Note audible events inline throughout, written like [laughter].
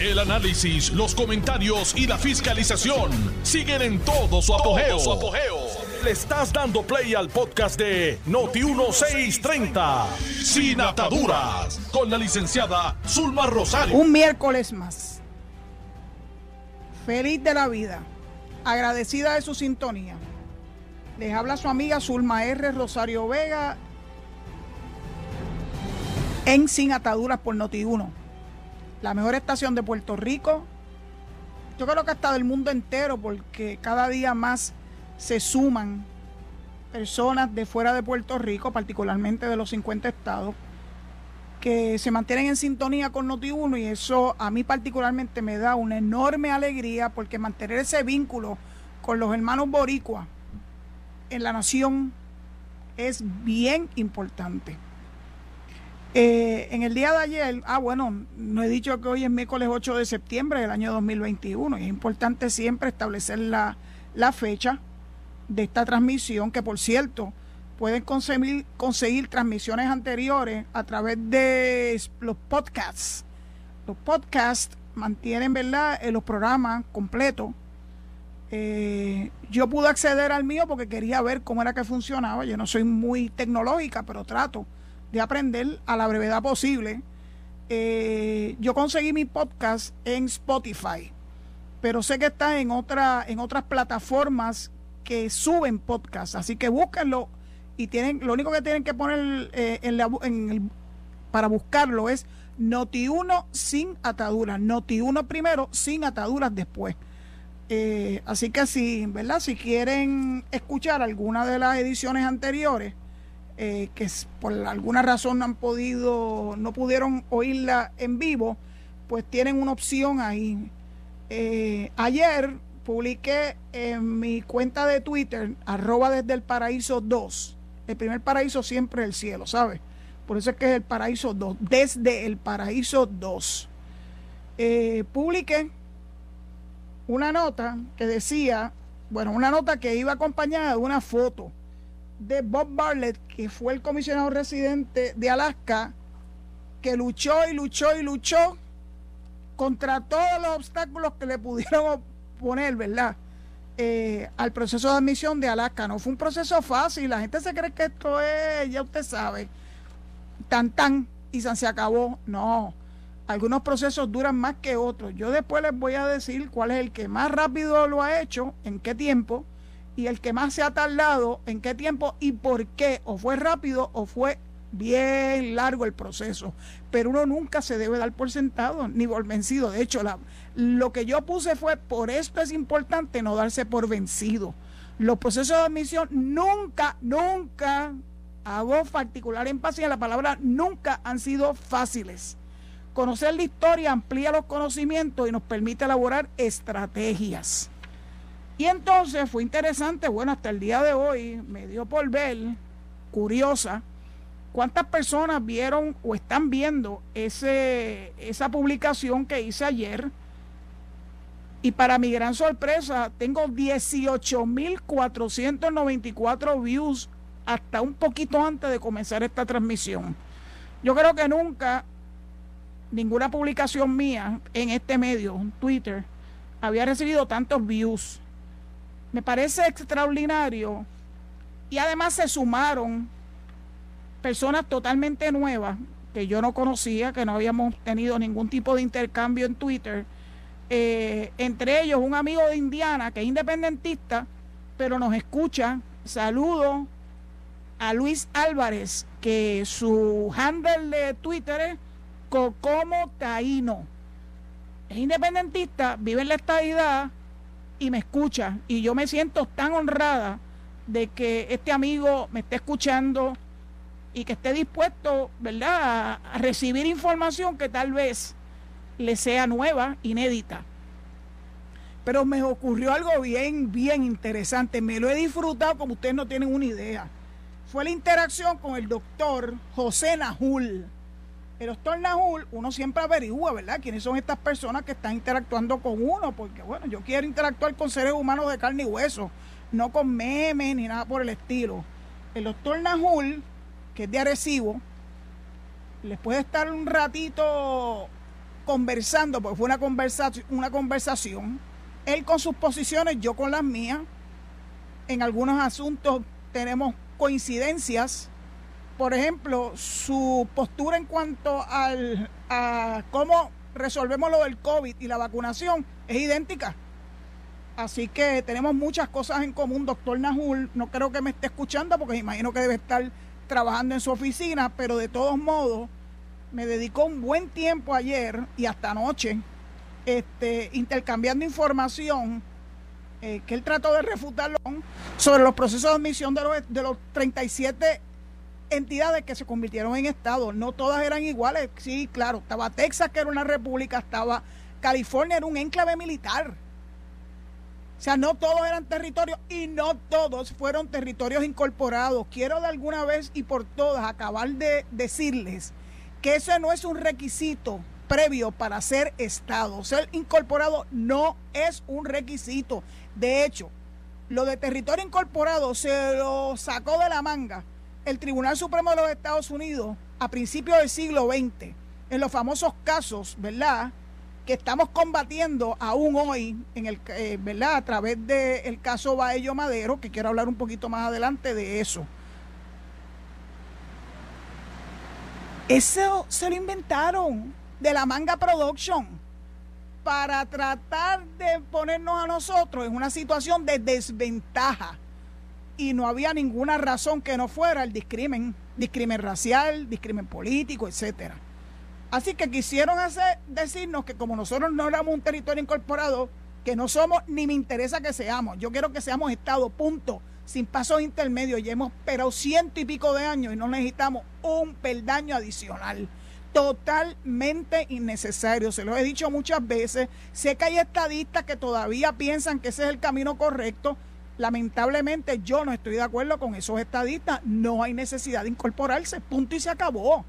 El análisis, los comentarios y la fiscalización siguen en todo su apogeo. Le estás dando play al podcast de Noti1630, Sin Ataduras, con la licenciada Zulma Rosario. Un miércoles más. Feliz de la vida. Agradecida de su sintonía. Les habla su amiga Zulma R. Rosario Vega en Sin Ataduras por Noti1. La mejor estación de Puerto Rico. Yo creo que hasta del mundo entero porque cada día más se suman personas de fuera de Puerto Rico, particularmente de los 50 estados, que se mantienen en sintonía con Noti1 y eso a mí particularmente me da una enorme alegría porque mantener ese vínculo con los hermanos boricuas en la nación es bien importante. Eh, en el día de ayer, ah bueno, no he dicho que hoy es miércoles 8 de septiembre del año 2021 y es importante siempre establecer la, la fecha de esta transmisión, que por cierto, pueden conseguir, conseguir transmisiones anteriores a través de los podcasts. Los podcasts mantienen, ¿verdad?, eh, los programas completos eh, yo pude acceder al mío porque quería ver cómo era que funcionaba. Yo no soy muy tecnológica, pero trato de aprender a la brevedad posible. Eh, yo conseguí mi podcast en Spotify, pero sé que está en, otra, en otras plataformas que suben podcast, así que búsquenlo y tienen, lo único que tienen que poner eh, en, el, para buscarlo es Noti1 sin ataduras, Noti1 primero, sin ataduras después. Eh, así que si, ¿verdad? Si quieren escuchar alguna de las ediciones anteriores, eh, que por alguna razón no han podido, no pudieron oírla en vivo, pues tienen una opción ahí. Eh, ayer publiqué en mi cuenta de Twitter, arroba desde el paraíso 2. El primer paraíso siempre es el cielo, ¿sabes? Por eso es que es el paraíso 2, desde el paraíso 2. publiqué una nota que decía, bueno, una nota que iba acompañada de una foto de Bob Bartlett, que fue el comisionado residente de Alaska, que luchó y luchó y luchó contra todos los obstáculos que le pudieron poner, ¿verdad? Eh, al proceso de admisión de Alaska. No fue un proceso fácil, la gente se cree que esto es, ya usted sabe, tan tan y se acabó. No, algunos procesos duran más que otros. Yo después les voy a decir cuál es el que más rápido lo ha hecho, en qué tiempo, y el que más se ha tardado, en qué tiempo y por qué. O fue rápido o fue bien largo el proceso. Pero uno nunca se debe dar por sentado ni por vencido. De hecho, lo que yo puse fue, por esto es importante no darse por vencido. Los procesos de admisión nunca, nunca, hago particular énfasis en la palabra nunca han sido fáciles Conocer la historia amplía los conocimientos y nos permite elaborar estrategias. Y entonces fue interesante, bueno, hasta el día de hoy me dio por ver, curiosa, cuántas personas vieron o están viendo ese, esa publicación que hice ayer. Y para mi gran sorpresa, tengo 18.494 views hasta un poquito antes de comenzar esta transmisión. Yo creo que nunca ninguna publicación mía en este medio, Twitter, había recibido tantos views. Me parece extraordinario. Y además se sumaron personas totalmente nuevas que yo no conocía, que no habíamos tenido ningún tipo de intercambio en Twitter. Eh, entre ellos un amigo de Indiana que es independentista, pero nos escucha. Saludo a Luis Álvarez, que su handle de Twitter es Cocomo Taíno. Es independentista, vive en la estadidad y me escucha. Y yo me siento tan honrada de que este amigo me esté escuchando y que esté dispuesto, ¿verdad?, a recibir información que tal vez le sea nueva, inédita. Pero me ocurrió algo bien, bien interesante. Me lo he disfrutado como ustedes no tienen una idea. Fue la interacción con el doctor José Najul el doctor Nahul, uno siempre averigua, ¿verdad?, quiénes son estas personas que están interactuando con uno, porque, bueno, yo quiero interactuar con seres humanos de carne y hueso, no con memes ni nada por el estilo. El doctor Nahul, que es de Arecibo, les puede estar un ratito conversando, porque fue una, una conversación, él con sus posiciones, yo con las mías. En algunos asuntos tenemos coincidencias. Por ejemplo, su postura en cuanto al, a cómo resolvemos lo del COVID y la vacunación es idéntica. Así que tenemos muchas cosas en común, doctor Nahul. No creo que me esté escuchando porque imagino que debe estar trabajando en su oficina, pero de todos modos me dedicó un buen tiempo ayer y hasta anoche este, intercambiando información eh, que él trató de refutarlo sobre los procesos de admisión de los, de los 37 entidades que se convirtieron en estados. No todas eran iguales. Sí, claro, estaba Texas, que era una república, estaba California, era un enclave militar. O sea, no todos eran territorios y no todos fueron territorios incorporados. Quiero de alguna vez y por todas acabar de decirles que ese no es un requisito previo para ser Estado. Ser incorporado no es un requisito. De hecho, lo de territorio incorporado se lo sacó de la manga el Tribunal Supremo de los Estados Unidos a principios del siglo XX, en los famosos casos, ¿verdad? Que estamos combatiendo aún hoy, en el, eh, ¿verdad? A través del caso Baello Madero, que quiero hablar un poquito más adelante de eso. Eso se lo inventaron de la Manga Production para tratar de ponernos a nosotros en una situación de desventaja. Y no había ninguna razón que no fuera el discrimen, discrimen racial, discrimen político, etcétera. Así que quisieron hacer, decirnos que como nosotros no éramos un territorio incorporado, que no somos ni me interesa que seamos. Yo quiero que seamos Estado, punto sin pasos intermedios. Ya hemos esperado ciento y pico de años y no necesitamos un peldaño adicional. Totalmente innecesario. Se lo he dicho muchas veces. Sé que hay estadistas que todavía piensan que ese es el camino correcto. Lamentablemente yo no estoy de acuerdo con esos estadistas. No hay necesidad de incorporarse. Punto y se acabó.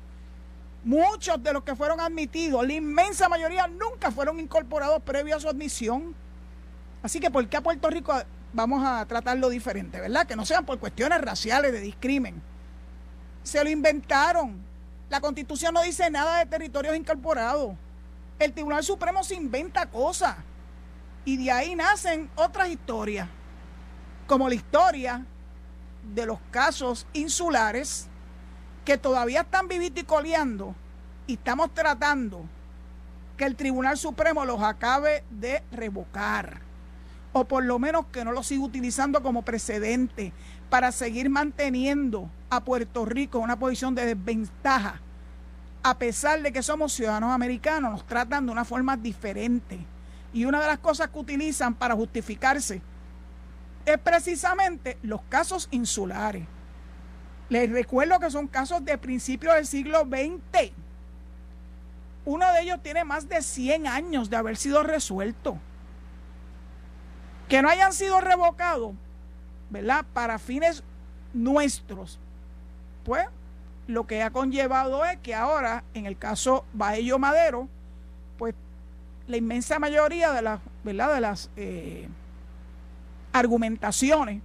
Muchos de los que fueron admitidos, la inmensa mayoría, nunca fueron incorporados previo a su admisión. Así que, ¿por qué a Puerto Rico vamos a tratarlo diferente, ¿verdad? Que no sean por cuestiones raciales de discrimen. Se lo inventaron. La constitución no dice nada de territorios incorporados. El Tribunal Supremo se inventa cosas. Y de ahí nacen otras historias, como la historia de los casos insulares que todavía están vivitos y y estamos tratando que el Tribunal Supremo los acabe de revocar o por lo menos que no lo siga utilizando como precedente para seguir manteniendo a Puerto Rico en una posición de desventaja. A pesar de que somos ciudadanos americanos, nos tratan de una forma diferente. Y una de las cosas que utilizan para justificarse es precisamente los casos insulares. Les recuerdo que son casos de principios del siglo XX. Uno de ellos tiene más de 100 años de haber sido resuelto que no hayan sido revocados, ¿verdad? Para fines nuestros, pues lo que ha conllevado es que ahora, en el caso Baello Madero, pues la inmensa mayoría de las, ¿verdad? De las eh, argumentaciones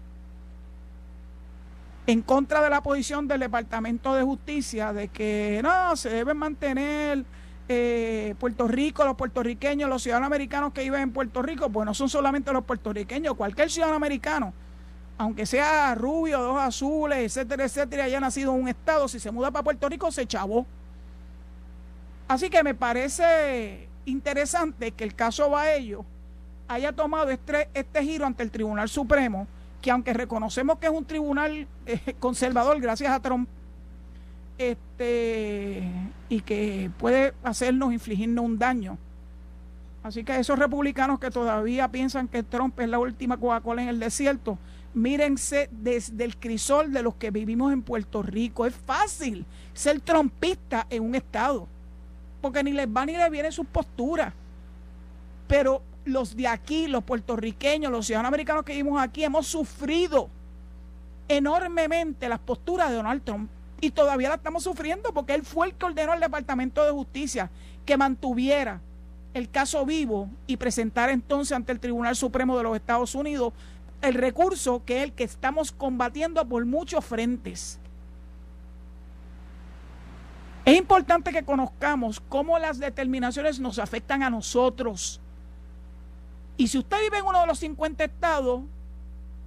en contra de la posición del Departamento de Justicia de que no, se debe mantener eh, Puerto Rico, los puertorriqueños, los ciudadanos americanos que viven en Puerto Rico, pues no son solamente los puertorriqueños, cualquier ciudadano americano, aunque sea rubio, dos azules, etcétera, etcétera, haya nacido en un estado, si se muda para Puerto Rico, se chavó. Así que me parece interesante que el caso Baello haya tomado este, este giro ante el Tribunal Supremo, que aunque reconocemos que es un tribunal eh, conservador, gracias a Trump, este y que puede hacernos, infligirnos un daño. Así que esos republicanos que todavía piensan que Trump es la última Coca-Cola en el desierto, mírense desde el crisol de los que vivimos en Puerto Rico. Es fácil ser trompista en un estado, porque ni les va ni les viene sus posturas. Pero los de aquí, los puertorriqueños, los ciudadanos americanos que vivimos aquí, hemos sufrido enormemente las posturas de Donald Trump y todavía la estamos sufriendo porque él fue el que ordenó al Departamento de Justicia que mantuviera el caso vivo y presentar entonces ante el Tribunal Supremo de los Estados Unidos el recurso que es el que estamos combatiendo por muchos frentes. Es importante que conozcamos cómo las determinaciones nos afectan a nosotros. Y si usted vive en uno de los 50 estados,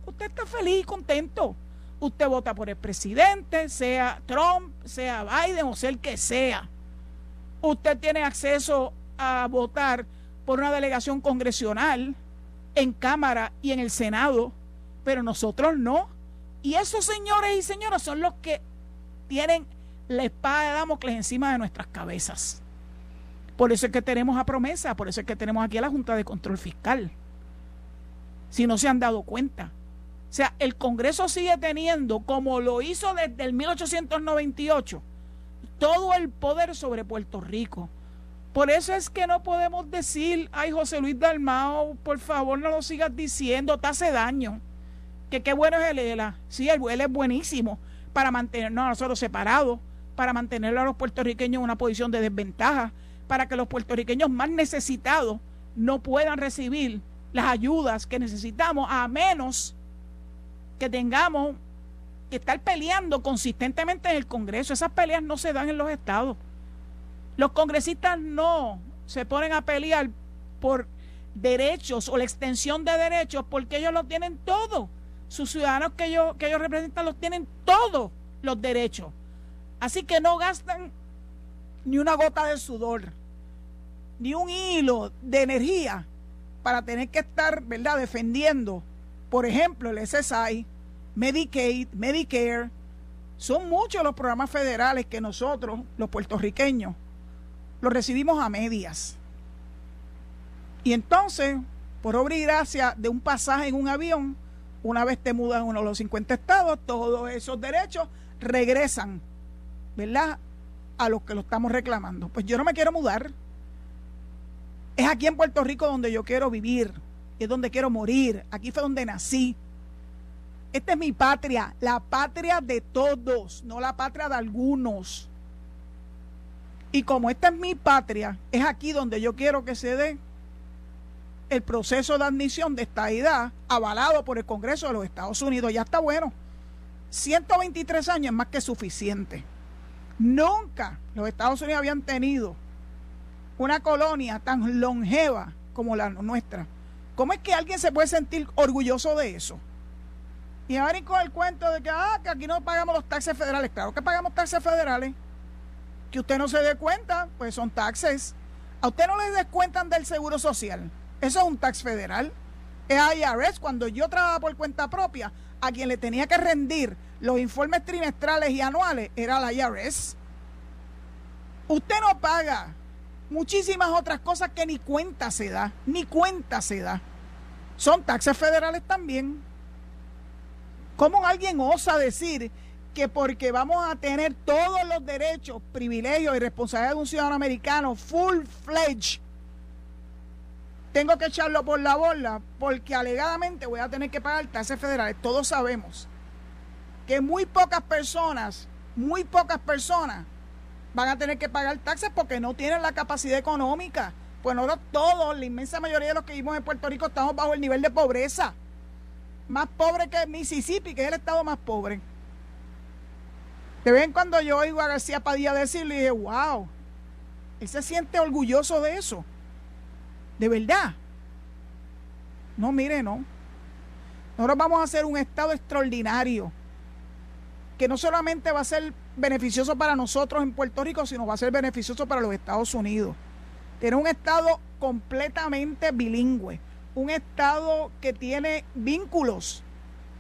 usted está feliz y contento. Usted vota por el presidente, sea Trump, sea Biden o sea el que sea. Usted tiene acceso a votar por una delegación congresional en Cámara y en el Senado, pero nosotros no. Y esos señores y señoras son los que tienen la espada de Damocles encima de nuestras cabezas. Por eso es que tenemos a promesa, por eso es que tenemos aquí a la Junta de Control Fiscal. Si no se han dado cuenta. O sea, el Congreso sigue teniendo, como lo hizo desde el 1898, todo el poder sobre Puerto Rico. Por eso es que no podemos decir, ay José Luis Dalmao, por favor no lo sigas diciendo, te hace daño. Que qué bueno es el ELA. Sí, el ELA es buenísimo para mantenernos a nosotros separados, para mantener a los puertorriqueños en una posición de desventaja, para que los puertorriqueños más necesitados no puedan recibir las ayudas que necesitamos, a menos que tengamos que estar peleando consistentemente en el Congreso. Esas peleas no se dan en los estados. Los congresistas no se ponen a pelear por derechos o la extensión de derechos porque ellos los tienen todos. Sus ciudadanos que ellos, que ellos representan los tienen todos los derechos. Así que no gastan ni una gota de sudor, ni un hilo de energía para tener que estar, ¿verdad?, defendiendo, por ejemplo, el SSI, Medicaid, Medicare. Son muchos los programas federales que nosotros, los puertorriqueños, los recibimos a medias. Y entonces, por obra y gracia de un pasaje en un avión, una vez te mudas a uno de los 50 estados, todos esos derechos regresan ¿verdad? A los que lo estamos reclamando. Pues yo no me quiero mudar. Es aquí en Puerto Rico donde yo quiero vivir. Es donde quiero morir. Aquí fue donde nací. Esta es mi patria, la patria de todos, no la patria de algunos. Y como esta es mi patria, es aquí donde yo quiero que se dé el proceso de admisión de esta edad avalado por el Congreso de los Estados Unidos. Ya está bueno. 123 años es más que suficiente. Nunca los Estados Unidos habían tenido una colonia tan longeva como la nuestra. ¿Cómo es que alguien se puede sentir orgulloso de eso? Y ahora con el cuento de que, ah, que aquí no pagamos los taxes federales. Claro que pagamos taxes federales. Que usted no se dé cuenta, pues son taxes. A usted no le descuentan del seguro social. Eso es un tax federal. Es IRS. Cuando yo trabajaba por cuenta propia, a quien le tenía que rendir los informes trimestrales y anuales era la IRS. Usted no paga muchísimas otras cosas que ni cuenta se da, ni cuenta se da. Son taxes federales también. ¿Cómo alguien osa decir que porque vamos a tener todos los derechos, privilegios y responsabilidades de un ciudadano americano full fledged, tengo que echarlo por la borda porque alegadamente voy a tener que pagar taxes federales? Todos sabemos que muy pocas personas, muy pocas personas van a tener que pagar taxes porque no tienen la capacidad económica. Pues nosotros todos, la inmensa mayoría de los que vivimos en Puerto Rico, estamos bajo el nivel de pobreza. Más pobre que Mississippi, que es el estado más pobre. De vez en cuando yo oigo a García Padilla decirle, dije, wow, él se siente orgulloso de eso. De verdad. No, mire, no. Nosotros vamos a hacer un estado extraordinario que no solamente va a ser beneficioso para nosotros en Puerto Rico, sino va a ser beneficioso para los Estados Unidos. Tiene un Estado completamente bilingüe, un Estado que tiene vínculos,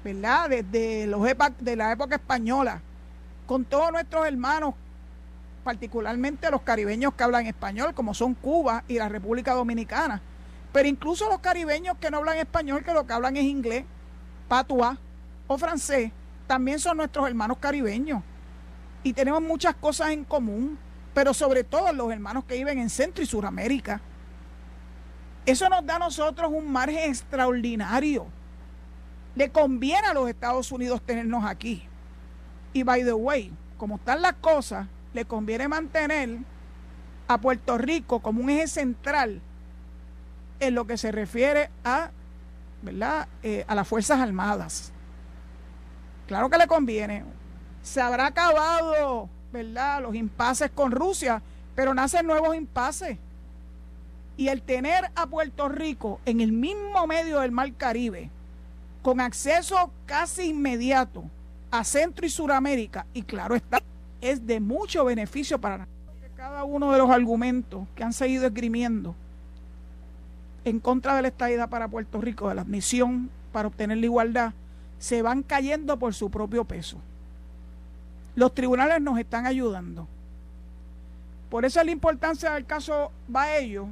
¿verdad? Desde los de la época española, con todos nuestros hermanos, particularmente los caribeños que hablan español, como son Cuba y la República Dominicana. Pero incluso los caribeños que no hablan español, que lo que hablan es inglés, patuá o francés, también son nuestros hermanos caribeños y tenemos muchas cosas en común, pero sobre todo los hermanos que viven en Centro y Suramérica. Eso nos da a nosotros un margen extraordinario. Le conviene a los Estados Unidos tenernos aquí. Y by the way, como están las cosas, le conviene mantener a Puerto Rico como un eje central en lo que se refiere a, ¿verdad? Eh, a las Fuerzas Armadas. Claro que le conviene. Se habrá acabado, ¿verdad? Los impases con Rusia, pero nacen nuevos impases. Y el tener a Puerto Rico en el mismo medio del Mar Caribe, con acceso casi inmediato a Centro y Suramérica, y claro está, es de mucho beneficio para cada uno de los argumentos que han seguido esgrimiendo en contra de la estadidad para Puerto Rico, de la admisión para obtener la igualdad, se van cayendo por su propio peso. Los tribunales nos están ayudando. Por eso es la importancia del caso Baello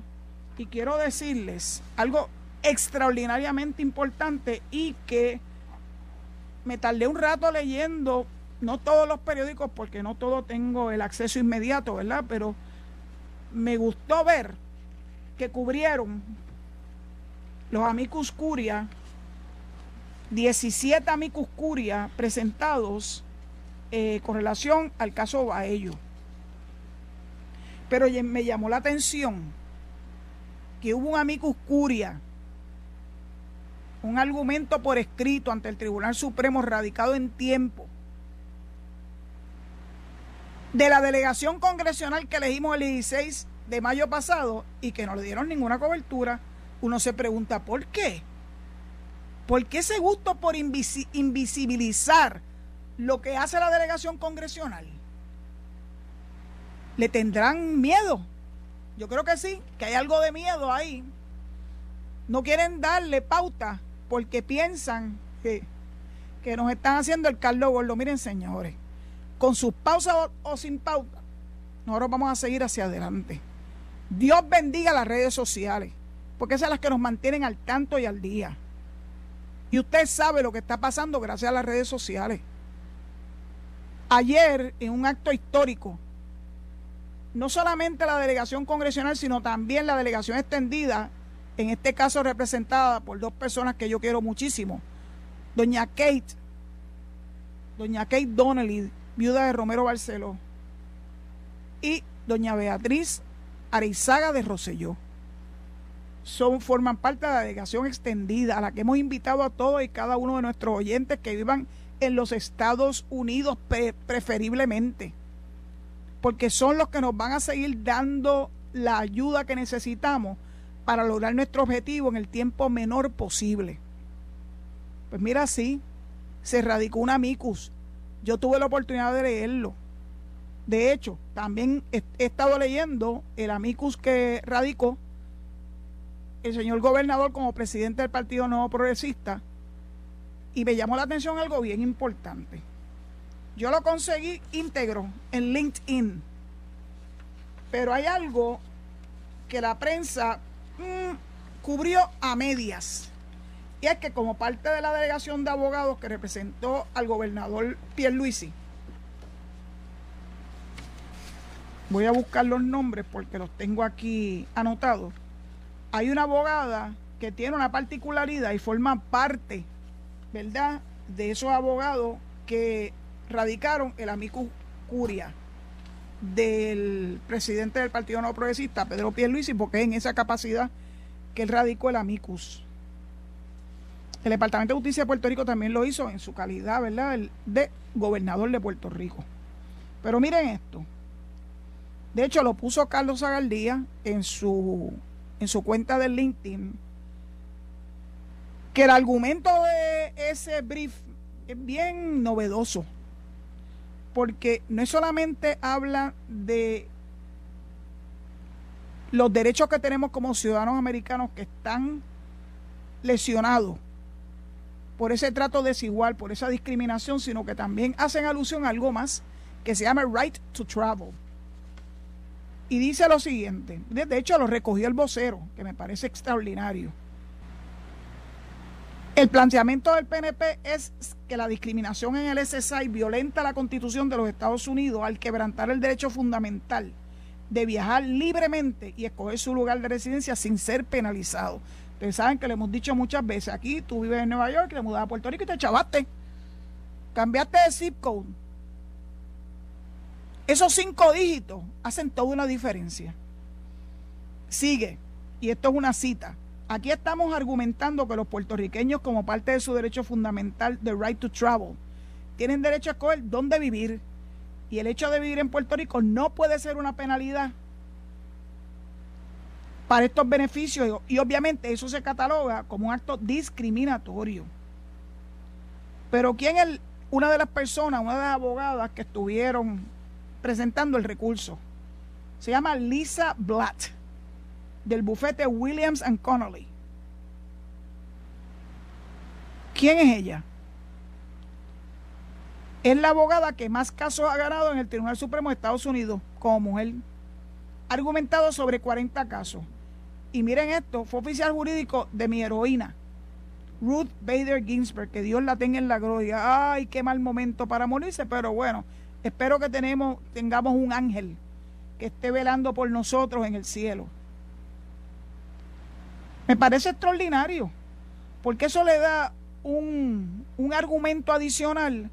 y quiero decirles algo extraordinariamente importante y que me tardé un rato leyendo, no todos los periódicos porque no todo tengo el acceso inmediato, ¿verdad? Pero me gustó ver que cubrieron los amicus curia, 17 amicus curia presentados eh, con relación al caso Baello. Pero me llamó la atención que hubo un amicus curia, un argumento por escrito ante el Tribunal Supremo radicado en tiempo de la delegación congresional que elegimos el 16 de mayo pasado y que no le dieron ninguna cobertura, uno se pregunta, ¿por qué? ¿Por qué ese gusto por invisibilizar lo que hace la delegación congresional? ¿Le tendrán miedo? Yo creo que sí, que hay algo de miedo ahí. No quieren darle pauta porque piensan que, que nos están haciendo el Carlos Gordo. Miren, señores, con sus pausas o, sin pauta, nosotros vamos a seguir hacia adelante. Dios bendiga las redes sociales, porque esas son las que nos mantienen al tanto y al día. Y usted sabe lo que está pasando gracias a las redes sociales. Ayer, en un acto histórico, no solamente la delegación congresional, sino también la delegación extendida, en este caso representada por dos personas que yo quiero muchísimo, doña Kate, doña Kate Donnelly, viuda de Romero Barceló, y doña Beatriz Arizaga de Roselló. Son, forman parte de la delegación extendida a la que hemos invitado a todos y cada uno de nuestros oyentes que vivan en los Estados Unidos preferiblemente porque son los que nos van a seguir dando la ayuda que necesitamos para lograr nuestro objetivo en el tiempo menor posible. Pues mira, sí, se radicó un amicus. Yo tuve la oportunidad de leerlo. De hecho, también he, estado leyendo el amicus que radicó el señor gobernador como presidente del Partido Nuevo Progresista y me llamó la atención algo bien importante. Yo lo conseguí íntegro en LinkedIn. Pero hay algo que la prensa mm, cubrió a medias. Y es que como parte de la delegación de abogados que representó al gobernador Pierluisi, voy a buscar los nombres porque los tengo aquí anotados. Hay una abogada que tiene una particularidad y forma parte, ¿verdad?, de esos abogados que radicaron el amicus curia del presidente del Partido No Progresista, Pedro Pierluisi, porque es en esa capacidad que él radicó el amicus. El Departamento de Justicia de Puerto Rico también lo hizo en su calidad, ¿verdad?, de gobernador de Puerto Rico. Pero miren esto. De hecho, lo puso Carlos Zagaldía en su, en su cuenta de LinkedIn, que el argumento de ese brief es bien novedoso porque no solamente habla de los derechos que tenemos como ciudadanos americanos que están lesionados por ese trato desigual, por esa discriminación, sino que también hacen alusión a algo más que se llama right to travel. Y dice lo siguiente, de hecho lo recogió el vocero, que me parece extraordinario. El planteamiento del PNP es que la discriminación en el SSI violenta la constitución de los Estados Unidos al quebrantar el derecho fundamental de viajar libremente y escoger su lugar de residencia sin ser penalizado. Ustedes saben que le hemos dicho muchas veces, aquí tú vives en Nueva York, te mudas a Puerto Rico y te chavaste. Cambiaste de zip code. Esos cinco dígitos hacen toda una diferencia. Sigue, y esto es una cita. Aquí estamos argumentando que los puertorriqueños, como parte de su derecho fundamental, the right to travel, tienen derecho a escoger dónde vivir. Y el hecho de vivir en Puerto Rico no puede ser una penalidad para estos beneficios y obviamente eso se cataloga como un acto discriminatorio. Pero ¿quién es una de las personas, una de las abogadas que estuvieron presentando el recurso? Se llama Lisa Blatt, del bufete Williams Connolly. ¿Quién es ella? Es la abogada que más casos ha ganado en el Tribunal Supremo de Estados Unidos como mujer. Argumentado sobre 40 casos. Y miren esto, fue oficial jurídico de mi heroína, Ruth Bader Ginsburg, que Dios la tenga en la gloria. Ay, qué mal momento para morirse, pero bueno, espero que tenemos, tengamos un ángel que esté velando por nosotros en el cielo. Me parece extraordinario, porque eso le da un, un argumento adicional,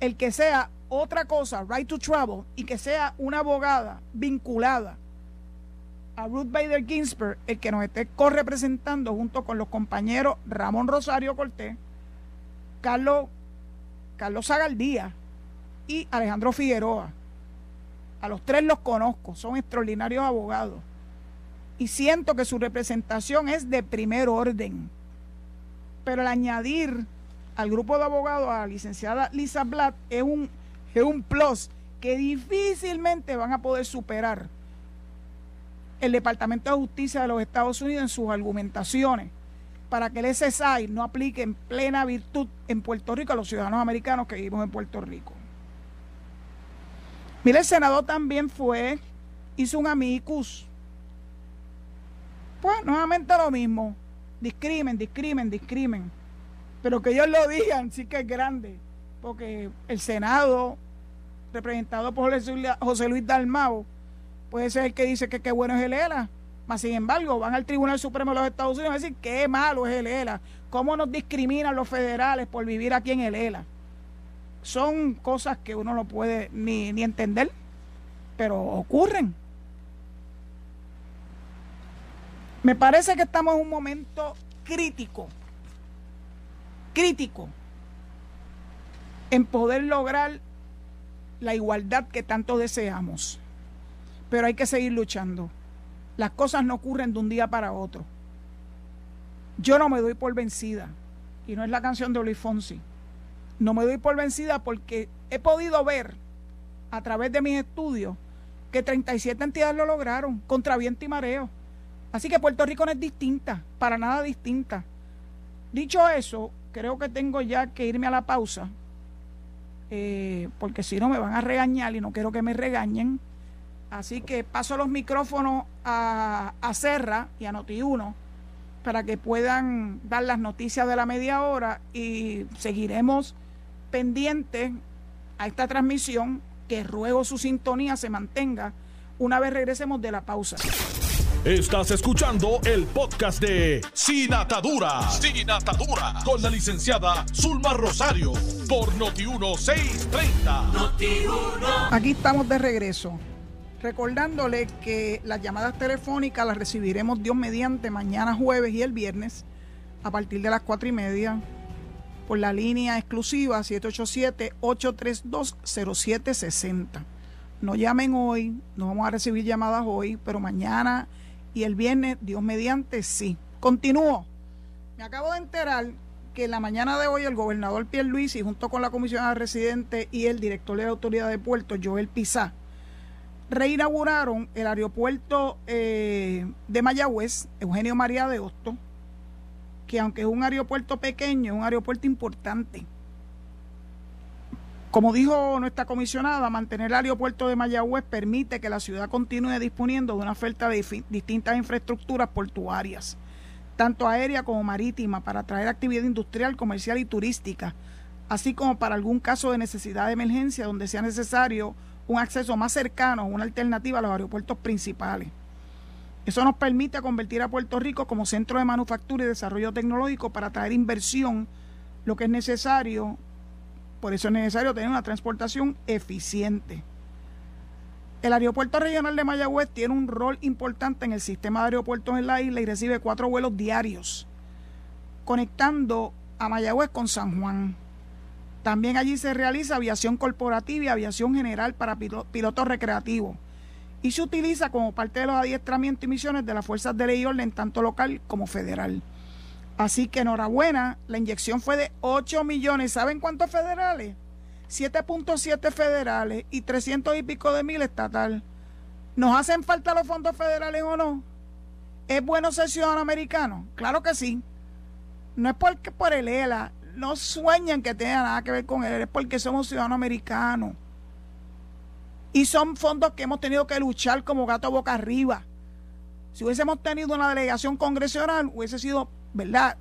el que sea otra cosa, right to travel, y que sea una abogada vinculada a Ruth Bader Ginsburg, el que nos esté correpresentando junto con los compañeros Ramón Rosario Cortés, Carlos, Carlos Zagaldía y Alejandro Figueroa. A los tres los conozco, son extraordinarios abogados. Y siento que su representación es de primer orden. Pero el añadir al grupo de abogados a la licenciada Lisa Blatt es un, es un plus que difícilmente van a poder superar el Departamento de Justicia de los Estados Unidos en sus argumentaciones para que el SSI no aplique en plena virtud en Puerto Rico a los ciudadanos americanos que vivimos en Puerto Rico. Mire, el senador también fue, hizo un amicus. Pues nuevamente lo mismo. Discrimen, discrimen, discrimen. Pero que ellos lo digan, sí que es grande. Porque el Senado, representado por José Luis Dalmao, puede ser el que dice que qué bueno es el ELA. Mas, sin embargo, van al Tribunal Supremo de los Estados Unidos a decir qué malo es el ELA. Cómo nos discriminan los federales por vivir aquí en el ELA. Son cosas que uno no puede ni, ni entender, pero ocurren. Me parece que estamos en un momento crítico, crítico, en poder lograr la igualdad que tanto deseamos pero hay que seguir luchando. Las cosas no ocurren de un día para otro. Yo no me doy por vencida, y no es la canción de Oli Fonsi. No me doy por vencida porque he podido ver a través de mis estudios que 37 entidades lo lograron contra viento y mareo. Así que Puerto Rico no es distinta, para nada distinta. Dicho eso, creo que tengo ya que irme a la pausa, eh, porque si no me van a regañar y no quiero que me regañen. Así que paso los micrófonos a, a Serra y a Noti1 para que puedan dar las noticias de la media hora y seguiremos pendientes a esta transmisión que ruego su sintonía se mantenga una vez regresemos de la pausa. Estás escuchando el podcast de Sin Atadura. Sin Atadura. Con la licenciada Zulma Rosario. Por Noti1630. Noti1. Aquí estamos de regreso. Recordándole que las llamadas telefónicas las recibiremos Dios mediante mañana jueves y el viernes a partir de las cuatro y media por la línea exclusiva 787-832-0760. No llamen hoy, no vamos a recibir llamadas hoy, pero mañana y el viernes, Dios mediante, sí. Continúo. Me acabo de enterar que en la mañana de hoy el gobernador Pierre Luis y junto con la comisionada residente y el director de la autoridad de puertos, Joel Pizá, reinauguraron el aeropuerto eh, de Mayagüez, Eugenio María de Hosto, que aunque es un aeropuerto pequeño, es un aeropuerto importante. Como dijo nuestra comisionada, mantener el aeropuerto de Mayagüez permite que la ciudad continúe disponiendo de una oferta de distintas infraestructuras portuarias, tanto aérea como marítima, para atraer actividad industrial, comercial y turística, así como para algún caso de necesidad de emergencia donde sea necesario un acceso más cercano, una alternativa a los aeropuertos principales. Eso nos permite convertir a Puerto Rico como centro de manufactura y desarrollo tecnológico para traer inversión, lo que es necesario, por eso es necesario tener una transportación eficiente. El aeropuerto regional de Mayagüez tiene un rol importante en el sistema de aeropuertos en la isla y recibe cuatro vuelos diarios, conectando a Mayagüez con San Juan. También allí se realiza aviación corporativa y aviación general para pilotos recreativos. Y se utiliza como parte de los adiestramientos y misiones de las fuerzas de ley y orden, tanto local como federal. Así que enhorabuena, la inyección fue de 8 millones. ¿Saben cuántos federales? 7.7 federales y 300 y pico de mil estatal. ¿Nos hacen falta los fondos federales o no? ¿Es bueno ser ciudadano americano? Claro que sí. No es porque por el ELA, no sueñan que tenga nada que ver con él, es porque somos ciudadanos americanos. Y son fondos que hemos tenido que luchar como gato boca arriba. Si hubiésemos tenido una delegación congresional, hubiese sido, ¿verdad?,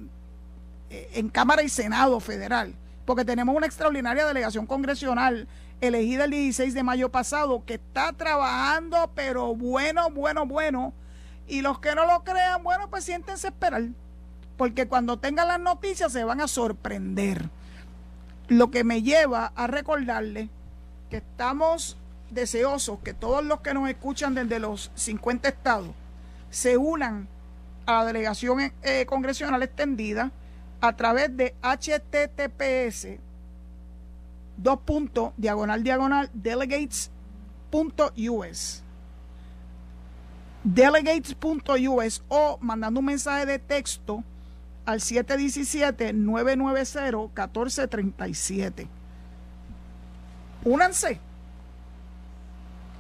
eh, en Cámara y Senado federal, porque tenemos una extraordinaria delegación congresional elegida el 16 de mayo pasado que está trabajando, pero bueno, bueno, bueno. Y los que no lo crean, bueno, pues siéntense a esperar porque cuando tengan las noticias se van a sorprender. Lo que me lleva a recordarle que estamos deseosos que todos los que nos escuchan desde los 50 estados se unan a la delegación eh, congresional extendida a través de https dos puntos diagonal diagonal delegates.us delegates.us o mandando un mensaje de texto al 717-990-1437. Únanse.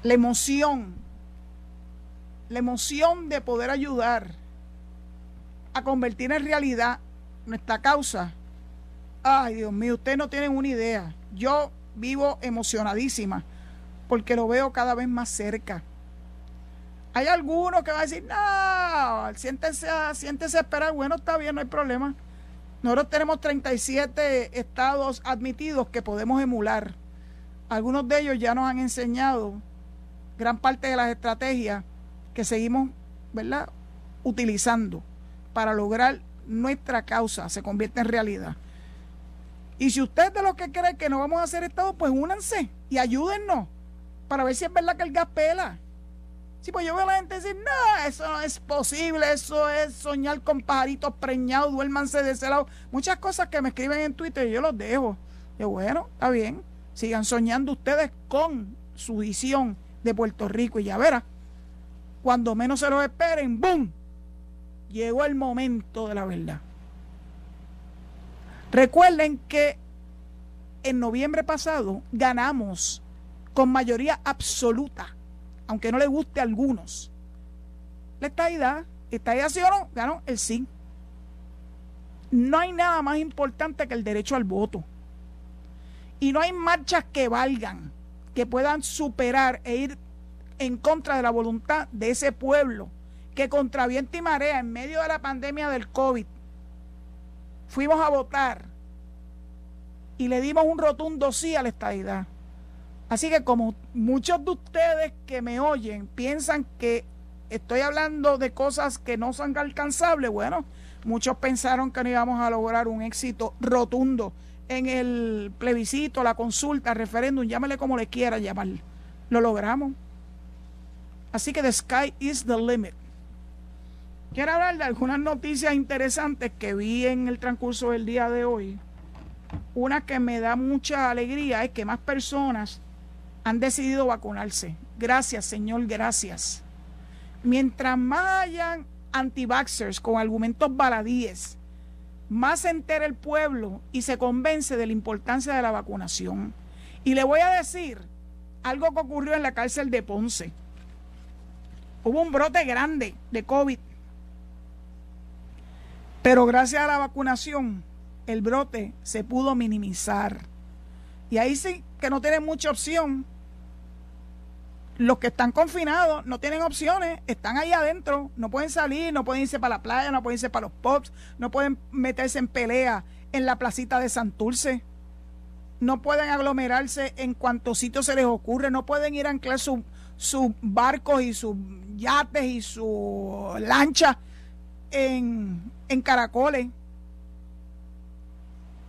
La emoción, la emoción de poder ayudar a convertir en realidad nuestra causa. Ay, Dios mío, ustedes no tienen una idea. Yo vivo emocionadísima porque lo veo cada vez más cerca. Hay algunos que van a decir, no, siéntese, siéntese a esperar. Bueno, está bien, no hay problema. Nosotros tenemos 37 estados admitidos que podemos emular. Algunos de ellos ya nos han enseñado gran parte de las estrategias que seguimos, ¿verdad?, utilizando para lograr nuestra causa se convierte en realidad. Y si usted de los que cree que no vamos a hacer estado, pues únanse y ayúdennos para ver si es verdad que el gas pela. Sí, pues yo veo a la gente decir, no, eso no es posible, eso es soñar con pajaritos preñados, duérmanse de ese lado. Muchas cosas que me escriben en Twitter yo los dejo. Yo, bueno, está bien, sigan soñando ustedes con su visión de Puerto Rico y ya verá, cuando menos se lo esperen, ¡boom! Llegó el momento de la verdad. Recuerden que en noviembre pasado ganamos con mayoría absoluta aunque no le guste a algunos. La estadidad, estadidad sí o no, ganó el sí. No hay nada más importante que el derecho al voto. Y no hay marchas que valgan, que puedan superar e ir en contra de la voluntad de ese pueblo que contra viento y marea en medio de la pandemia del COVID fuimos a votar y le dimos un rotundo sí a la estadidad. Así que como muchos de ustedes que me oyen piensan que estoy hablando de cosas que no son alcanzables, bueno, muchos pensaron que no íbamos a lograr un éxito rotundo en el plebiscito, la consulta, referéndum, llámale como le quiera llamar. Lo logramos. Así que the sky is the limit. Quiero hablar de algunas noticias interesantes que vi en el transcurso del día de hoy. Una que me da mucha alegría es que más personas han decidido vacunarse. Gracias, Señor, gracias. Mientras más hayan anti-vaxxers con argumentos baladíes, más se entera el pueblo y se convence de la importancia de la vacunación. Y le voy a decir algo que ocurrió en la cárcel de Ponce. Hubo un brote grande de COVID. Pero gracias a la vacunación, el brote se pudo minimizar. Y ahí sí que no tienen mucha opción. Los que están confinados no tienen opciones, están ahí adentro, no pueden salir, no pueden irse para la playa, no pueden irse para los pubs, no pueden meterse en pelea en la placita de Santurce, no pueden aglomerarse en cuantos sitios se les ocurre, no pueden ir a anclar sus barcos y sus yates y sus lanchas en, en caracoles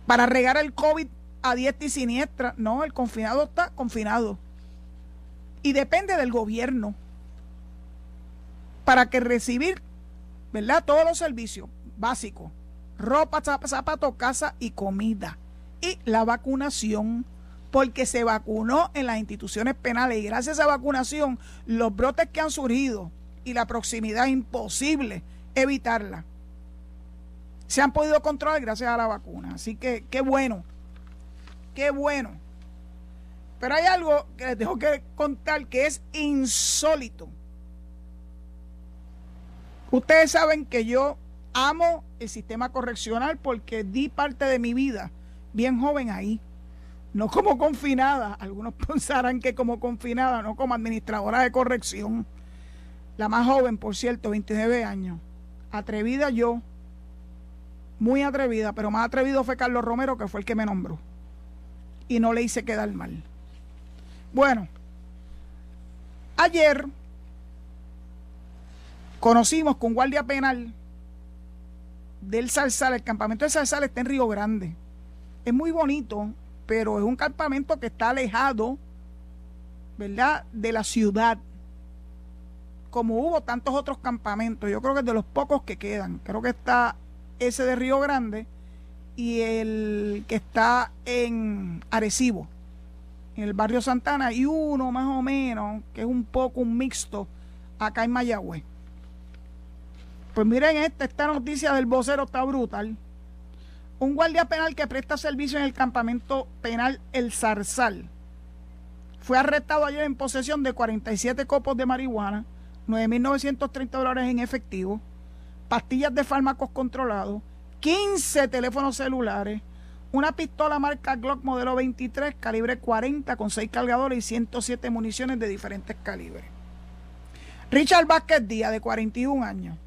para regar el COVID a diestra y siniestra. No, el confinado está confinado y depende del gobierno para que recibir, ¿verdad? Todos los servicios básicos, ropa, zapatos, casa y comida. y la vacunación porque se vacunó en las instituciones penales y gracias a esa vacunación los brotes que han surgido y la proximidad imposible evitarla se han podido controlar gracias a la vacuna. Así que qué bueno, qué bueno. Pero hay algo que les tengo que contar que es insólito. Ustedes saben que yo amo el sistema correccional porque di parte de mi vida bien joven ahí. No como confinada, algunos [laughs] pensarán que como confinada, no como administradora de corrección. La más joven, por cierto, 29 años. Atrevida yo, muy atrevida, pero más atrevido fue Carlos Romero, que fue el que me nombró. Y no le hice quedar mal. Bueno, ayer conocimos con guardia penal del Salsal, el campamento del Salsal está en Río Grande. Es muy bonito, pero es un campamento que está alejado, ¿verdad?, de la ciudad. Como hubo tantos otros campamentos, yo creo que es de los pocos que quedan. Creo que está ese de Río Grande y el que está en Arecibo, en el barrio Santana, y uno más o menos, que es un poco un mixto, acá en Mayagüez. Pues miren esta, esta noticia del vocero está brutal. Un guardia penal que presta servicio en el campamento penal El Zarzal fue arrestado ayer en posesión de 47 copos de marihuana, 9.930 dólares en efectivo, pastillas de fármacos controlados, 15 teléfonos celulares, una pistola marca Glock modelo 23, calibre 40, con 6 cargadores y 107 municiones de diferentes calibres. Richard Vázquez Díaz, de 41 años,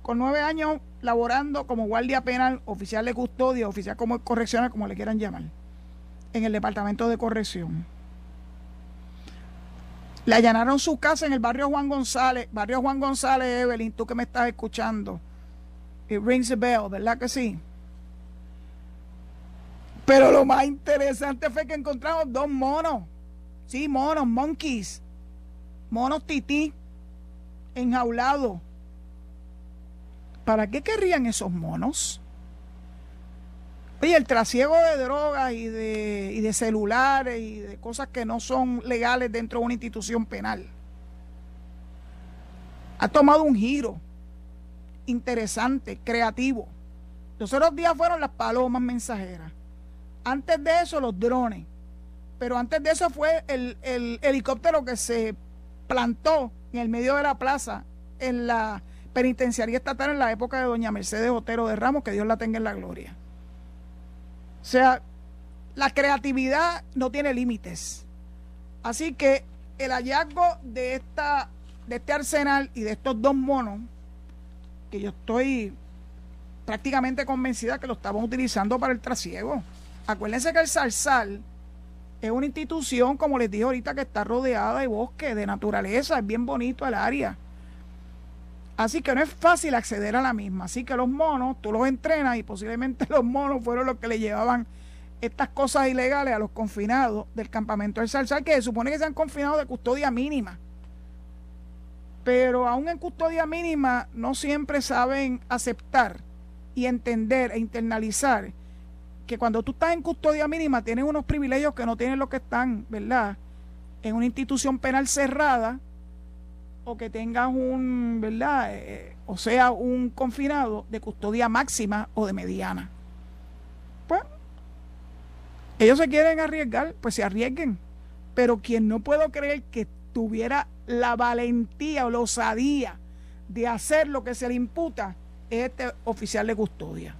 con 9 años laborando como guardia penal, oficial de custodia, oficial como correccional, como le quieran llamar, en el departamento de corrección. Le allanaron su casa en el barrio Juan González, barrio Juan González, Evelyn, tú que me estás escuchando. It rings a bell, ¿verdad que sí? Pero lo más interesante fue que encontramos dos monos. Sí, monos, monkeys. Monos tití, enjaulados. ¿Para qué querrían esos monos? Oye, el trasiego de drogas y de, y de celulares y de cosas que no son legales dentro de una institución penal ha tomado un giro interesante, creativo. Los otros días fueron las palomas mensajeras. Antes de eso, los drones. Pero antes de eso fue el, el helicóptero que se plantó en el medio de la plaza en la penitenciaría estatal en la época de doña Mercedes Otero de Ramos, que Dios la tenga en la gloria. O sea, la creatividad no tiene límites. Así que el hallazgo de, esta, de este arsenal y de estos dos monos, yo estoy prácticamente convencida que lo estamos utilizando para el trasiego. Acuérdense que el Zarzal es una institución, como les dije ahorita, que está rodeada de bosque, de naturaleza, es bien bonito el área. Así que no es fácil acceder a la misma. Así que los monos, tú los entrenas y posiblemente [laughs] los monos fueron los que le llevaban estas cosas ilegales a los confinados del campamento del Salsal, que se supone que se han confinado de custodia mínima. Pero aún en custodia mínima no siempre saben aceptar y entender e internalizar que cuando tú estás en custodia mínima tienes unos privilegios que no tienen los que están, ¿verdad? En una institución penal cerrada o que tengas un, ¿verdad? Eh, o sea, un confinado de custodia máxima o de mediana. Pues, ellos se quieren arriesgar, pues se arriesguen. Pero quien no puedo creer que tuviera la valentía o la osadía de hacer lo que se le imputa es este oficial de custodia.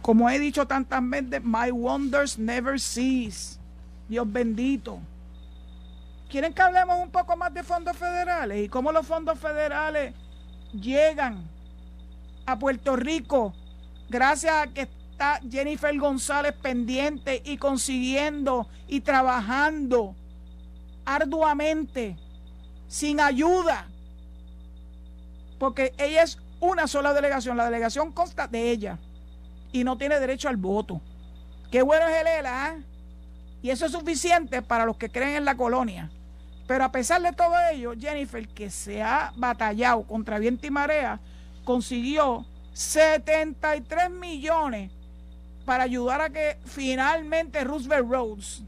Como he dicho tantas veces, my wonders never cease. Dios bendito. ¿Quieren que hablemos un poco más de fondos federales y cómo los fondos federales llegan a Puerto Rico gracias a que está Jennifer González pendiente y consiguiendo y trabajando arduamente, sin ayuda? Porque ella es una sola delegación, la delegación consta de ella y no tiene derecho al voto. Qué bueno es el ELA, ¿eh? Y eso es suficiente para los que creen en la colonia. Pero a pesar de todo ello, Jennifer, que se ha batallado contra viento y marea, consiguió 73 millones para ayudar a que finalmente Roosevelt Roads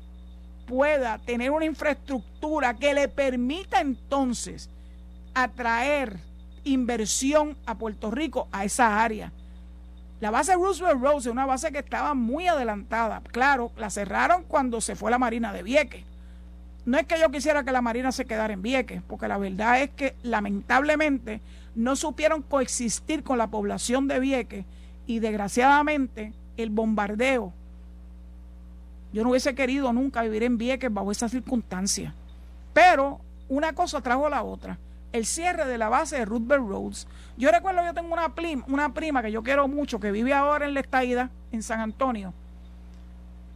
pueda tener una infraestructura que le permita entonces atraer inversión a Puerto Rico a esa área. La base Roosevelt Roads es una base que estaba muy adelantada. Claro, la cerraron cuando se fue la Marina de Vieques. No es que yo quisiera que la Marina se quedara en Vieques, porque la verdad es que lamentablemente no supieron coexistir con la población de Vieques y desgraciadamente el bombardeo. Yo no hubiese querido nunca vivir en Vieques bajo esas circunstancias. Pero una cosa trajo la otra. El cierre de la base de Roosevelt Roads. Yo recuerdo, yo tengo una prima, una prima que yo quiero mucho, que vive ahora en la Estaida, en San Antonio,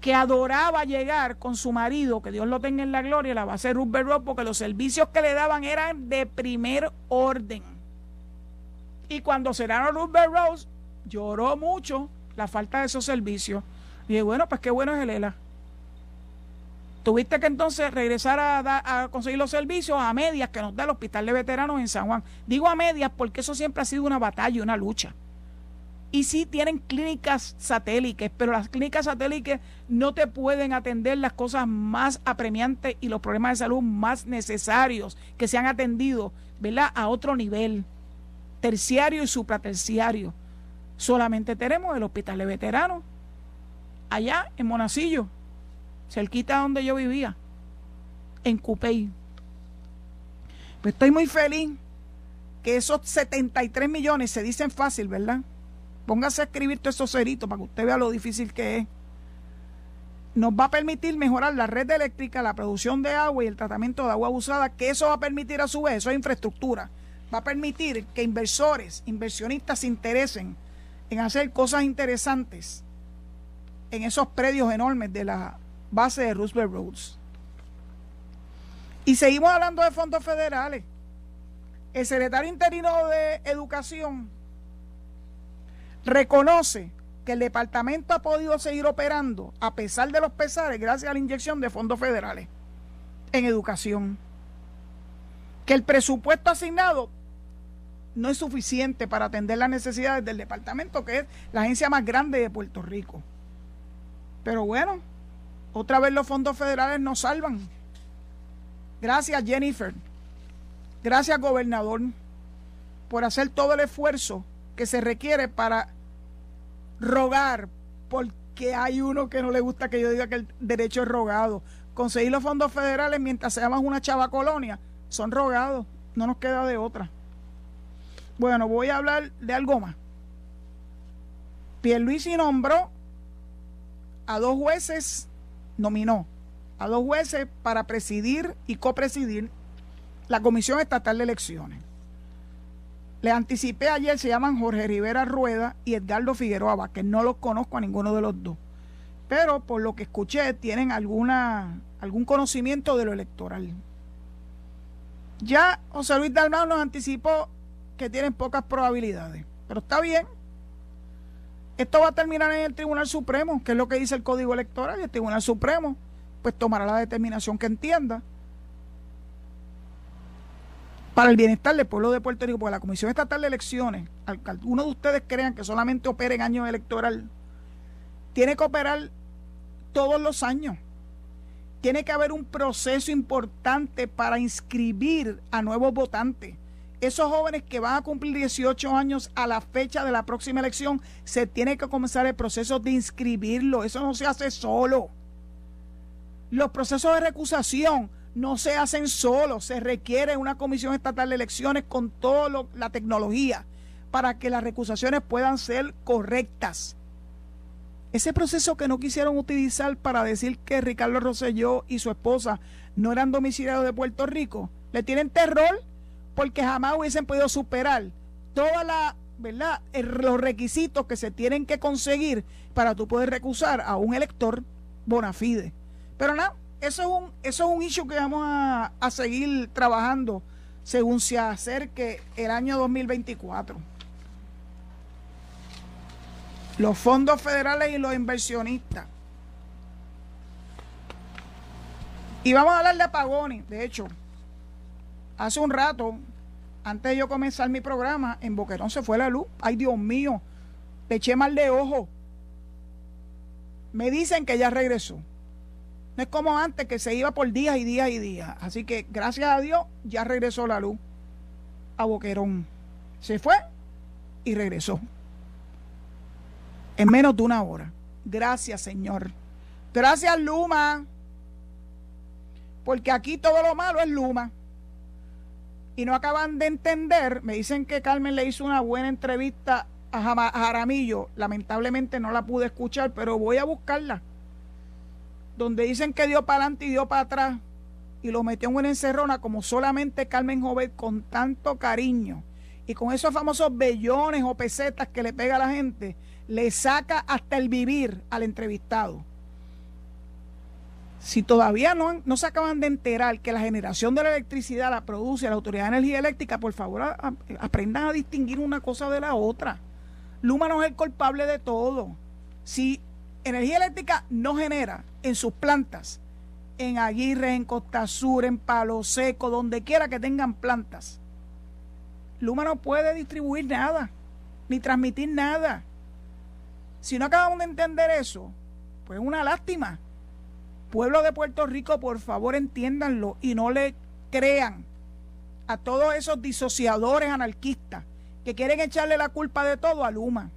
que adoraba llegar con su marido, que Dios lo tenga en la gloria, la base de Roosevelt Roads, porque los servicios que le daban eran de primer orden. Y cuando cerraron Roosevelt Roads, lloró mucho la falta de esos servicios. Y dije, bueno, pues qué bueno es el ELA. Tuviste que entonces regresar a, conseguir los servicios a medias que nos da el Hospital de Veteranos en San Juan. Digo a medias porque eso siempre ha sido una batalla una lucha. Y sí tienen clínicas satélites, pero las clínicas satélites no te pueden atender las cosas más apremiantes y los problemas de salud más necesarios que se han atendido, ¿verdad? A otro nivel, terciario y supraterciario. Solamente tenemos el hospital de veteranos, allá en Monacillo, cerquita donde yo vivía, en Cupey. Pues estoy muy feliz que esos 73 millones se dicen fácil, ¿verdad? Póngase a escribir todos esos ceritos para que usted vea lo difícil que es. Nos va a permitir mejorar la red eléctrica, la producción de agua y el tratamiento de agua abusada, que eso va a permitir a su vez, eso es infraestructura, va a permitir que inversores, inversionistas se interesen en hacer cosas interesantes en esos predios enormes de la base de Roosevelt Roads. Y seguimos hablando de fondos federales. El secretario interino de Educación reconoce que el departamento ha podido seguir operando a pesar de los pesares gracias a la inyección de fondos federales en educación. Que el presupuesto asignado no es suficiente para atender las necesidades del departamento, que es la agencia más grande de Puerto Rico. Pero bueno, otra vez los fondos federales nos salvan. Gracias Jennifer. Gracias gobernador por hacer todo el esfuerzo que se requiere para rogar, porque hay uno que no le gusta que yo diga que el derecho es rogado. Conseguir los fondos federales mientras seamos una chava colonia son rogados, no nos queda de otra. Bueno, voy a hablar de algo más. Pierluisi nombró a dos jueces, nominó a dos jueces para presidir y copresidir la Comisión Estatal de Elecciones. Le anticipé ayer, se llaman Jorge Rivera Rueda y Edgardo Figueroa, que no los conozco a ninguno de los dos. Pero por lo que escuché, tienen alguna, algún conocimiento de lo electoral. Ya José Luis Dalmau nos anticipó que tienen pocas probabilidades. Pero está bien. Esto va a terminar en el Tribunal Supremo, que es lo que dice el Código Electoral, y el Tribunal Supremo pues tomará la determinación que entienda para el bienestar del pueblo de Puerto Rico, porque la Comisión Estatal de Elecciones, algunos de ustedes crean que solamente opera en años electoral, tiene que operar todos los años. Tiene que haber un proceso importante para inscribir a nuevos votantes esos jóvenes que van a cumplir 18 años a la fecha de la próxima elección, se tiene que comenzar el proceso de inscribirlo. Eso no se hace solo. Los procesos de recusación no se hacen solos. Se requiere una comisión estatal de elecciones con toda la tecnología para que las recusaciones puedan ser correctas. Ese proceso que no quisieron utilizar para decir que Ricardo Rosselló y su esposa no eran domiciliados de Puerto Rico, le tienen terror porque jamás hubiesen podido superar toda la ¿verdad? los requisitos que se tienen que conseguir para tú poder recusar a un elector bona fide. Pero nada, eso es un, eso es un issue que vamos a, a seguir trabajando según se acerque el año 2024. Los fondos federales y los inversionistas. Y vamos a hablar de apagones, de hecho hace un rato, antes de yo comenzar mi programa, en Boquerón se fue la luz. Ay, Dios mío, le eché mal de ojo. Me dicen que ya regresó. No es como antes que se iba por días y días y días. Así que gracias a Dios ya regresó la luz a Boquerón. Se fue y regresó. En menos de una hora. Gracias, Señor. Gracias, Luma. Porque aquí todo lo malo es Luma. Y no acaban de entender. Me dicen que Carmen le hizo una buena entrevista a Jaramillo. Lamentablemente no la pude escuchar, pero voy a buscarla. Donde dicen que dio para adelante y dio para atrás. Y lo metió en una encerrona como solamente Carmen Jovet con tanto cariño. Y con esos famosos bellones o pesetas que le pega a la gente, le saca hasta el vivir al entrevistado. Si todavía no, no se acaban de enterar que la generación de la electricidad la produce la Autoridad de Energía Eléctrica, por favor aprendan a distinguir una cosa de la otra. Luma no es el culpable de todo. Si energía eléctrica no genera en sus plantas, en Aguirre, en Costa Sur, en Palo Seco, donde quiera que tengan plantas, Luma no puede distribuir nada, ni transmitir nada. Si no acabamos de entender eso, pues es una lástima. Pueblo de Puerto Rico, por favor entiéndanlo y no le crean a todos esos disociadores anarquistas que quieren echarle la culpa de todo a Luma.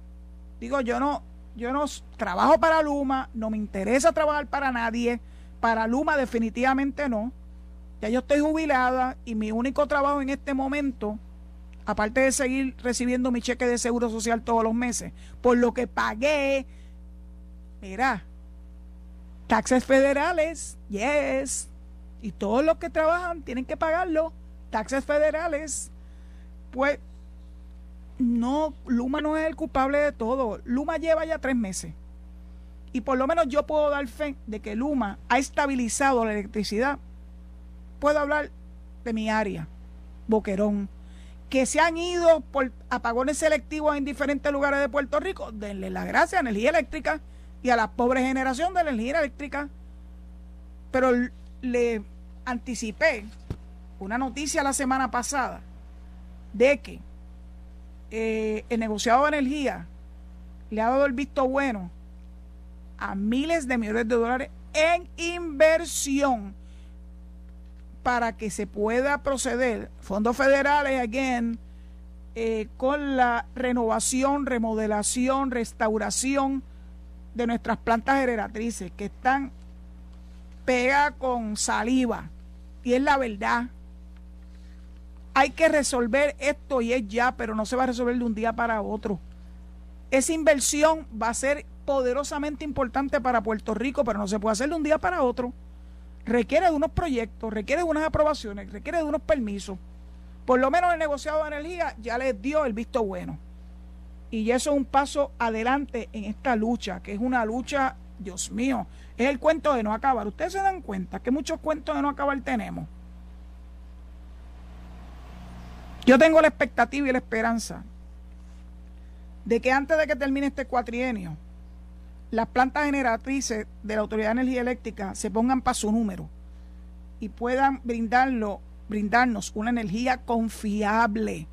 Digo, yo no, yo no trabajo para Luma, no me interesa trabajar para nadie, para Luma definitivamente no. Ya yo estoy jubilada y mi único trabajo en este momento, aparte de seguir recibiendo mi cheque de seguro social todos los meses, por lo que pagué, mira, Taxes federales, yes. Y todos los que trabajan tienen que pagarlo. Taxes federales. Pues no, Luma no es el culpable de todo. Luma lleva ya tres meses. Y por lo menos yo puedo dar fe de que Luma ha estabilizado la electricidad. Puedo hablar de mi área, Boquerón, que se han ido por apagones selectivos en diferentes lugares de Puerto Rico. Denle la gracia a energía eléctrica y a la pobre generación de la energía eléctrica. Pero le anticipé una noticia la semana pasada de que eh, el negociado de energía le ha dado el visto bueno a miles de millones de dólares en inversión para que se pueda proceder, fondos federales, again, eh, con la renovación, remodelación, restauración de nuestras plantas generatrices que están pegadas con saliva. Y es la verdad. Hay que resolver esto y es ya, pero no se va a resolver de un día para otro. Esa inversión va a ser poderosamente importante para Puerto Rico, pero no se puede hacer de un día para otro. Requiere de unos proyectos, requiere de unas aprobaciones, requiere de unos permisos. Por lo menos el negociado de energía ya les dio el visto bueno. Y eso es un paso adelante en esta lucha, que es una lucha, Dios mío, es el cuento de no acabar. Ustedes se dan cuenta que muchos cuentos de no acabar tenemos. Yo tengo la expectativa y la esperanza de que antes de que termine este cuatrienio, las plantas generatrices de la Autoridad de Energía Eléctrica se pongan para su número y puedan brindarlo, brindarnos una energía confiable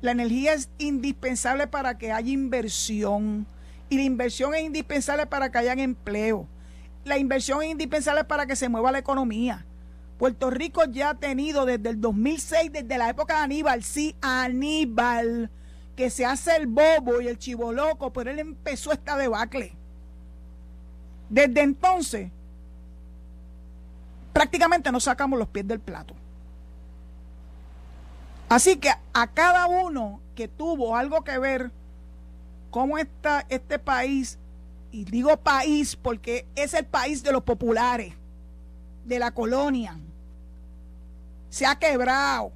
la energía es indispensable para que haya inversión y la inversión es indispensable para que haya empleo. La inversión es indispensable para que se mueva la economía. Puerto Rico ya ha tenido desde el 2006, desde la época de Aníbal, sí, Aníbal, que se hace el bobo y el chivoloco, pero él empezó esta debacle. Desde entonces, prácticamente no sacamos los pies del plato. Así que a cada uno que tuvo algo que ver cómo está este país, y digo país porque es el país de los populares, de la colonia, se ha quebrado.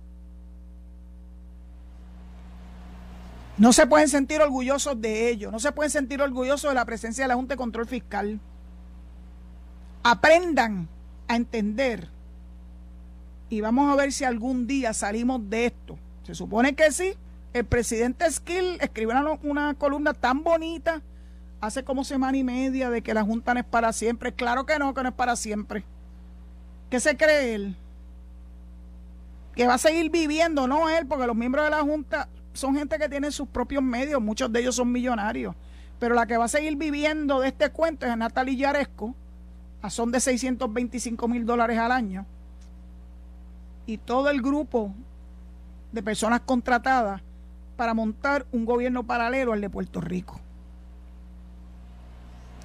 No se pueden sentir orgullosos de ello, no se pueden sentir orgullosos de la presencia de la Junta de Control Fiscal. Aprendan a entender y vamos a ver si algún día salimos de esto. Se supone que sí. El presidente Skill escribió una, columna tan bonita hace como semana y media de que la Junta no es para siempre. Claro que no, que no es para siempre. ¿Qué se cree él? Que va a seguir viviendo, no él, porque los miembros de la Junta son gente que tiene sus propios medios, muchos de ellos son millonarios. Pero la que va a seguir viviendo de este cuento es Natalie Yaresco, a son de 625 mil dólares al año. Y todo el grupo de personas contratadas para montar un gobierno paralelo al de Puerto Rico.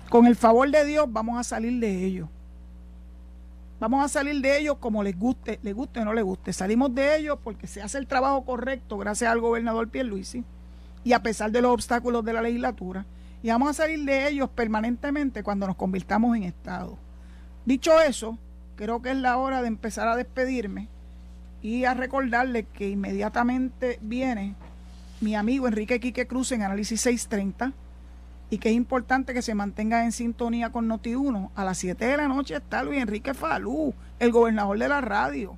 Con el favor de Dios vamos a salir de ello. Vamos a salir de ellos como les guste, les guste o no les guste. Salimos de ellos porque se hace el trabajo correcto gracias al gobernador Pierluisi y a pesar de los obstáculos de la legislatura. Y vamos a salir de ellos permanentemente cuando nos convirtamos en Estado. Dicho eso, creo que es la hora de empezar a despedirme y a recordarle que inmediatamente viene mi amigo Enrique Quique Cruz en Análisis 630 y que es importante que se mantenga en sintonía con Noti1. A las 7 de la noche está Luis Enrique Falú, el gobernador de la radio.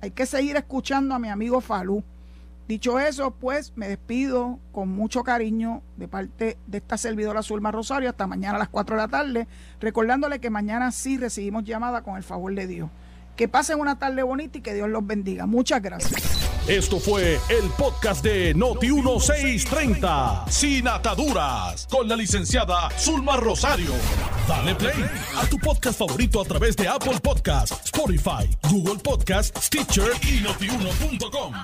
Hay que seguir escuchando a mi amigo Falú. Dicho eso, pues me despido con mucho cariño de parte de esta servidora Zulma Rosario hasta mañana a las 4 de la tarde, recordándole que mañana sí recibimos llamada con el favor de Dios. Que pasen una tarde bonita y que Dios los bendiga. Muchas gracias. Esto fue el podcast de Noti1630, sin ataduras, con la licenciada Zulma Rosario. Dale play a tu podcast favorito a través de Apple Podcasts, Spotify, Google Podcasts, Stitcher y notiuno.com.